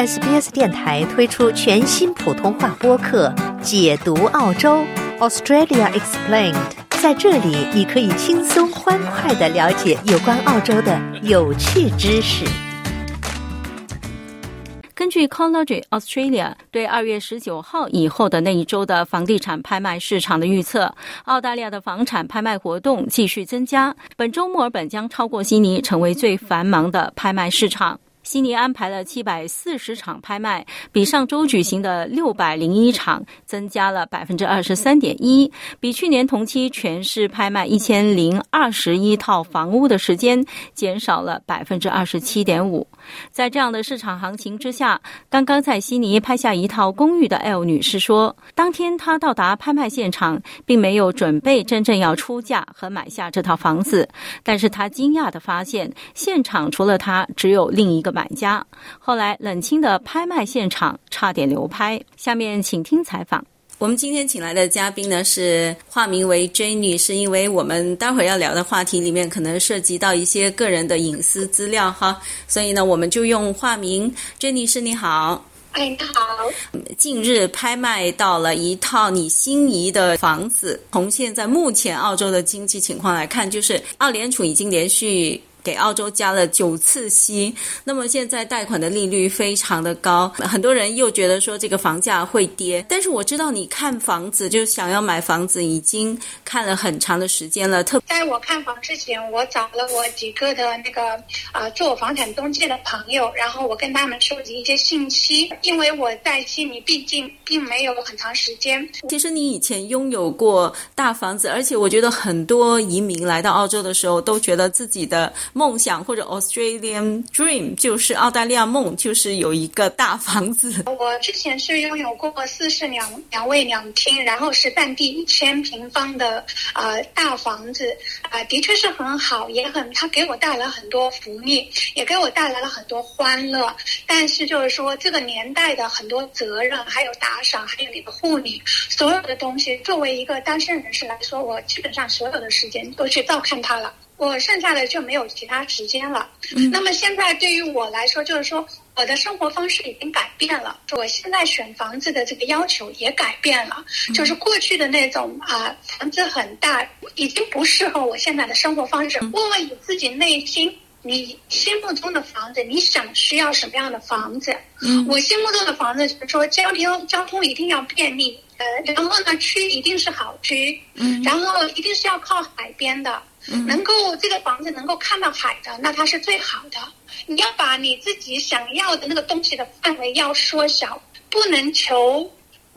SBS 电台推出全新普通话播客《解读澳洲 Australia Explained》。在这里，你可以轻松欢快的了解有关澳洲的有趣知识。根据 Collogy Australia 对二月十九号以后的那一周的房地产拍卖市场的预测，澳大利亚的房产拍卖活动继续增加。本周墨尔本将超过悉尼，成为最繁忙的拍卖市场。悉尼安排了七百四十场拍卖，比上周举行的六百零一场增加了百分之二十三点一，比去年同期全市拍卖一千零二十一套房屋的时间减少了百分之二十七点五。在这样的市场行情之下，刚刚在悉尼拍下一套公寓的 L 女士说，当天她到达拍卖现场，并没有准备真正要出价和买下这套房子，但是她惊讶的发现，现场除了她，只有另一个买。买家后来冷清的拍卖现场差点流拍。下面请听采访。我们今天请来的嘉宾呢是化名为 Jenny，是，因为我们待会儿要聊的话题里面可能涉及到一些个人的隐私资料哈，所以呢我们就用化名 J 女士你好。哎，你好。近日拍卖到了一套你心仪的房子，从现在目前澳洲的经济情况来看，就是澳联储已经连续。给澳洲加了九次息，那么现在贷款的利率非常的高，很多人又觉得说这个房价会跌。但是我知道你看房子就想要买房子，已经看了很长的时间了。特在我看房之前，我找了我几个的那个啊做房产中介的朋友，然后我跟他们收集一些信息，因为我在悉尼毕竟并没有很长时间。其实你以前拥有过大房子，而且我觉得很多移民来到澳洲的时候都觉得自己的。梦想或者 Australian Dream 就是澳大利亚梦，就是有一个大房子。我之前是拥有过四室两两卫两厅，然后是占地一千平方的呃大房子，啊，的确是很好，也很它给我带来很多福利，也给我带来了很多欢乐。但是就是说，这个年代的很多责任，还有打赏，还有你的护理，所有的东西，作为一个单身人士来说，我基本上所有的时间都去照看他了。我剩下的就没有其他时间了。那么现在对于我来说，就是说我的生活方式已经改变了。我现在选房子的这个要求也改变了，就是过去的那种啊，房子很大，已经不适合我现在的生活方式。问问你自己内心，你心目中的房子，你想需要什么样的房子？我心目中的房子就是说，交通交通一定要便利，呃，然后呢，区一定是好区，然后一定是要靠海边的。能够这个房子能够看到海的，那它是最好的。你要把你自己想要的那个东西的范围要缩小，不能求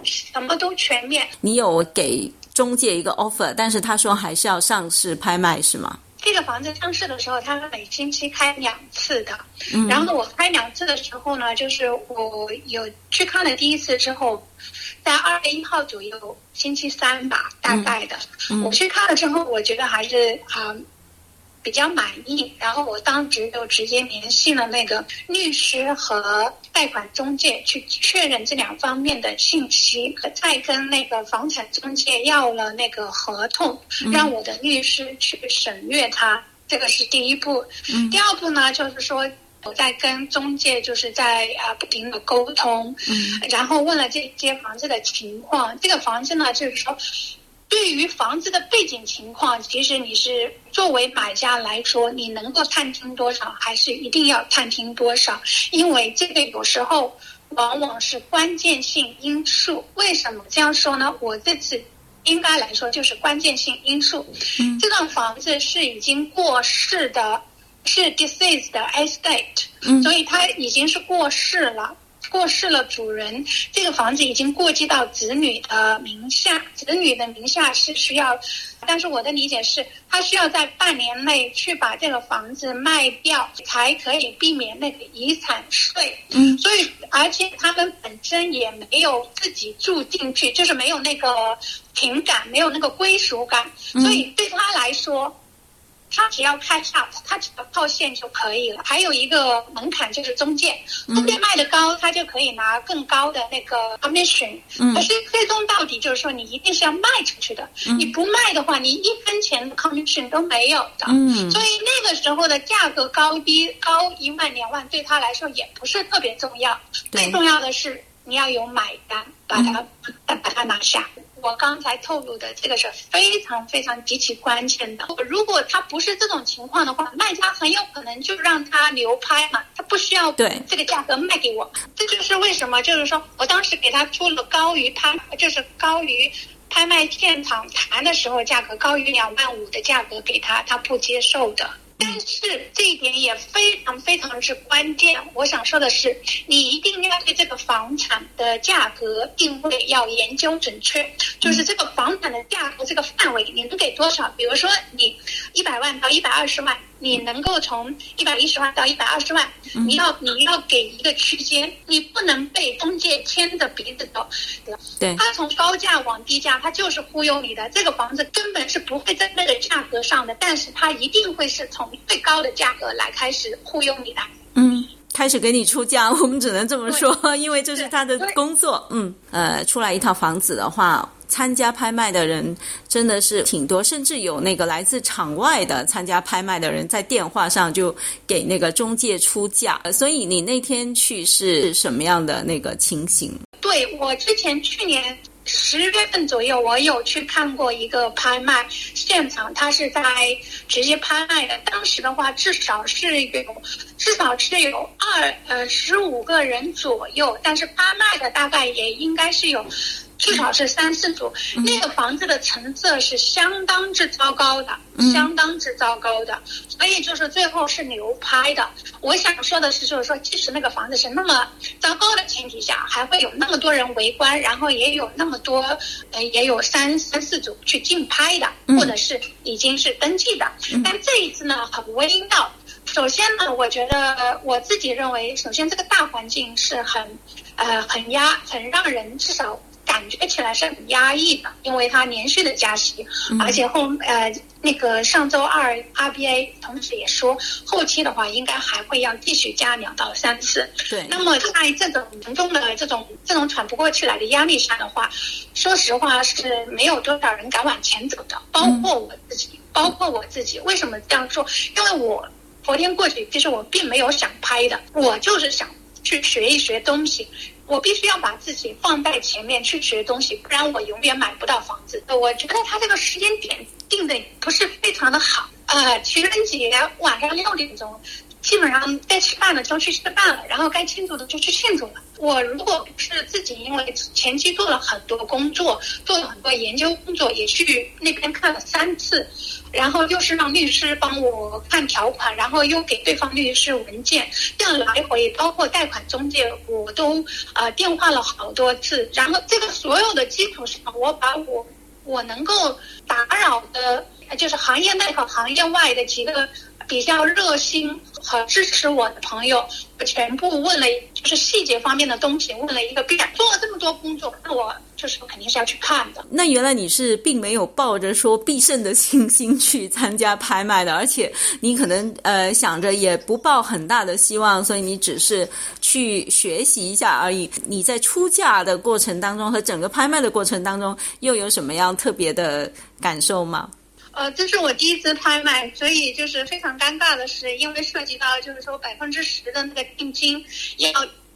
什么都全面。你有给中介一个 offer，但是他说还是要上市拍卖，是吗？这个房子上市的时候，他每星期开两次的。然后我开两次的时候呢，就是我有去看了第一次之后。在二月一号左右，星期三吧，大概的。我去看了之后，我觉得还是啊比较满意。然后我当时就直接联系了那个律师和贷款中介，去确认这两方面的信息，再跟那个房产中介要了那个合同，让我的律师去审阅它。这个是第一步。第二步呢，就是说。我在跟中介，就是在啊不停的沟通，嗯，然后问了这间房子的情况。这个房子呢，就是说，对于房子的背景情况，其实你是作为买家来说，你能够探听多少，还是一定要探听多少？因为这个有时候往往是关键性因素。为什么这样说呢？我这次应该来说就是关键性因素。嗯，这栋房子是已经过世的。是 deceased estate，所以它已经是过世了，过世了主人，这个房子已经过继到子女的名下，子女的名下是需要，但是我的理解是，他需要在半年内去把这个房子卖掉，才可以避免那个遗产税。嗯，所以而且他们本身也没有自己住进去，就是没有那个情感，没有那个归属感，所以对他来说。他只要开 out，他只要套现就可以了。还有一个门槛就是中介，中介卖的高，他就可以拿更高的那个 commission。可是最终到底就是说，你一定是要卖出去的。你不卖的话，你一分钱的 commission 都没有的。嗯，所以那个时候的价格高低高一万两万，对他来说也不是特别重要。最重要的是你要有买单，把它把它拿下。我刚才透露的这个是非常非常极其关键的。如果他不是这种情况的话，卖家很有可能就让他流拍嘛，他不需要对这个价格卖给我。这就是为什么，就是说我当时给他出了高于拍，就是高于拍卖现场谈的时候价格高于两万五的价格给他，他不接受的。但是这一点也非常非常之关键。我想说的是，你一定要对这个房产的价格定位要研究准确，就是这个房产的价格这个范围，你能给多少？比如说你一百万到一百二十万。你能够从一百一十万到一百二十万，你要你要给一个区间，你不能被中介牵着鼻子走。对，他从高价往低价，他就是忽悠你的。这个房子根本是不会在那个价格上的，但是他一定会是从最高的价格来开始忽悠你的。嗯，开始给你出价，我们只能这么说，因为这是他的工作。嗯，呃，出来一套房子的话。参加拍卖的人真的是挺多，甚至有那个来自场外的参加拍卖的人在电话上就给那个中介出价。所以你那天去是什么样的那个情形？对我之前去年十月份左右，我有去看过一个拍卖现场，他是在直接拍卖的。当时的话，至少是有至少是有二呃十五个人左右，但是拍卖的大概也应该是有。至少是三四组，那个房子的成色是相当之糟糕的，相当之糟糕的，所以就是最后是流拍的。我想说的是，就是说，即使那个房子是那么糟糕的前提下，还会有那么多人围观，然后也有那么多，呃，也有三三四组去竞拍的，或者是已经是登记的。但这一次呢，很微妙。首先呢，我觉得我自己认为，首先这个大环境是很，呃，很压，很让人至少。感觉起来是很压抑的，因为它连续的加息，而且后呃那个上周二 RBA 同时也说，后期的话应该还会要继续加两到三次。对。那么在这种严重的这种这种喘不过气来的压力下的话，说实话是没有多少人敢往前走的，包括我自己，包括我自己。为什么这样说？因为我昨天过去，其实我并没有想拍的，我就是想去学一学东西。我必须要把自己放在前面去学东西，不然我永远买不到房子。我觉得他这个时间点定的不是非常的好。呃，情人节晚上六点钟，基本上该吃饭了就去吃饭了，然后该庆祝的就去庆祝了。我如果不是自己因为前期做了很多工作，做了很多研究工作，也去那边看了三次。然后又是让律师帮我看条款，然后又给对方律师文件，这样来回，包括贷款中介，我都呃电话了好多次。然后这个所有的基础上，我把我我能够打扰的，就是行业内和行业外的几个比较热心和支持我的朋友，全部问了，就是细节方面的东西问了一个遍。做了这么多工作，那我。就是肯定是要去看的。那原来你是并没有抱着说必胜的信心去参加拍卖的，而且你可能呃想着也不抱很大的希望，所以你只是去学习一下而已。你在出价的过程当中和整个拍卖的过程当中，又有什么样特别的感受吗？呃，这是我第一次拍卖，所以就是非常尴尬的是，因为涉及到就是说百分之十的那个定金，要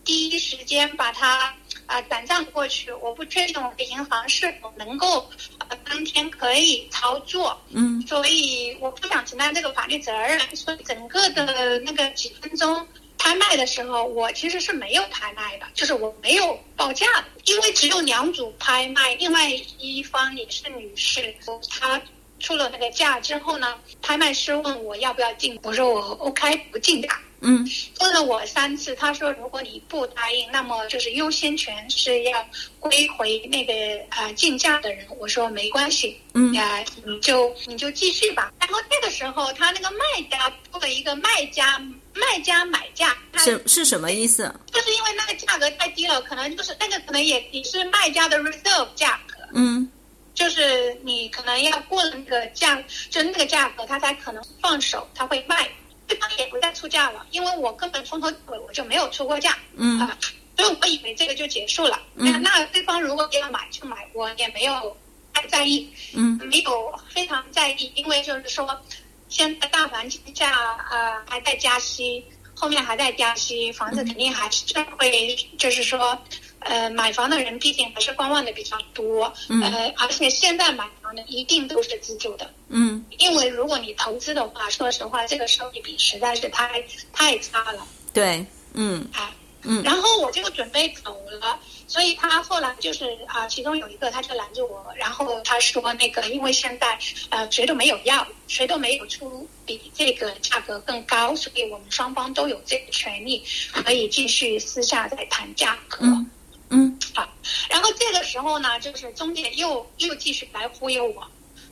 第一时间把它。啊，转账过去，我不确定我的银行是否能够呃当天可以操作，嗯，所以我不想承担这个法律责任，所以整个的那个几分钟拍卖的时候，我其实是没有拍卖的，就是我没有报价的，因为只有两组拍卖，另外一方也是女士，她出了那个价之后呢，拍卖师问我要不要进，我说我 OK 不进价。嗯，问了我三次，他说如果你不答应，那么就是优先权是要归回那个呃竞价的人。我说没关系，嗯，啊，你就你就继续吧。然后这个时候，他那个卖家出了一个卖家卖家买价，是是什么意思？就是因为那个价格太低了，可能就是那个可能也也是卖家的 reserve 价格，嗯。就是你可能要过了那个价，就那个价格，他才可能放手，他会卖。对方也不再出价了，因为我根本从头到尾我就没有出过价，嗯。啊，所以我以为这个就结束了。嗯。那那对方如果要买就买，我也没有太在意，嗯。没有非常在意，因为就是说，现在大环境下呃还在加息，后面还在加息，房子肯定还是会，就是说，呃，买房的人毕竟还是观望的比较多，嗯。呃，而且现在买一定都是自住的，嗯因为如果你投资的话，说实话，这个收益比实在是太太差了，对，嗯哎。嗯然后我就准备走了，所以他后来就是啊、其中有一个他就拦着我，然后他说那个因为现在呃谁都没有要，谁都没有出比这个价格更高，所以我们双方都有这个权利可以继续私下再谈价格。嗯嗯。啊，然后这个时候呢，就是中介又又继续来忽悠我，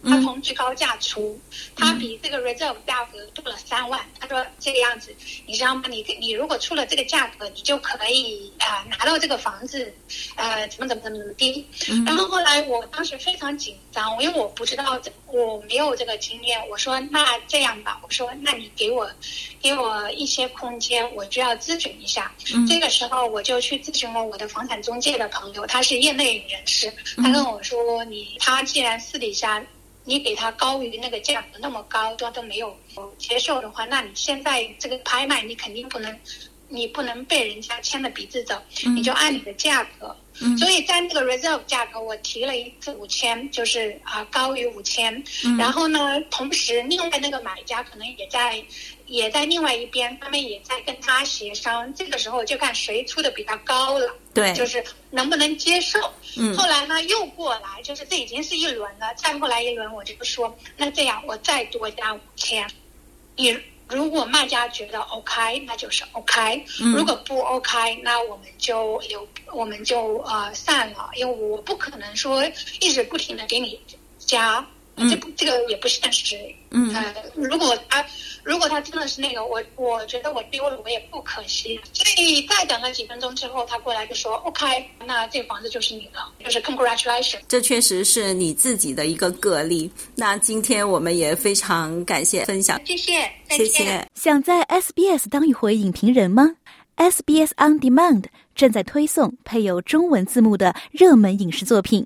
他嗯从最高价出，他比这个 reserve 价格多了三万。他说这个样子，你知道吗？你你如果出了这个价格，你就可以啊、拿到这个房子，呃，怎么怎么怎么怎么的。然后后来我当时非常紧张，因为我不知道这我没有这个经验。我说那这样吧，我说那你给我给我一些空间，我就要咨询一下。这个时候我就去咨询了我的房产中介的朋友，他是业内人士，他跟我说你他既然私底下。你给他高于那个价格那么高，他都没有接受的话，那你现在这个拍卖，你肯定不能，你不能被人家牵着鼻子走，你就按你的价格。嗯所以在那个 reserve 价格，我提了一次五千，就是啊、高于五千。嗯然后呢，同时另外那个买家可能也在也在另外一边，他们也在跟他协商。这个时候就看谁出的比较高了，对，就是能不能接受。嗯后来呢，又过来，就是这已经是一轮了。再过来一轮，我就不说，那这样我再多加五千，你如果卖家觉得 OK，那就是 OK；、嗯。如果不 OK，那我们就留，我们就呃散了，因为我不可能说一直不停的给你加。嗯这不这个也不现实。嗯呃，如果他如果他真的是那个，我我觉得我丢了我也不可惜。所以再等了几分钟之后，他过来就说 OK，那这房子就是你的，就是 congratulation。这确实是你自己的一个个例。那今天我们也非常感谢分享，谢谢，再谢见。谢。想在 SBS 当一回影评人吗？SBS On Demand 正在推送配有中文字幕的热门影视作品，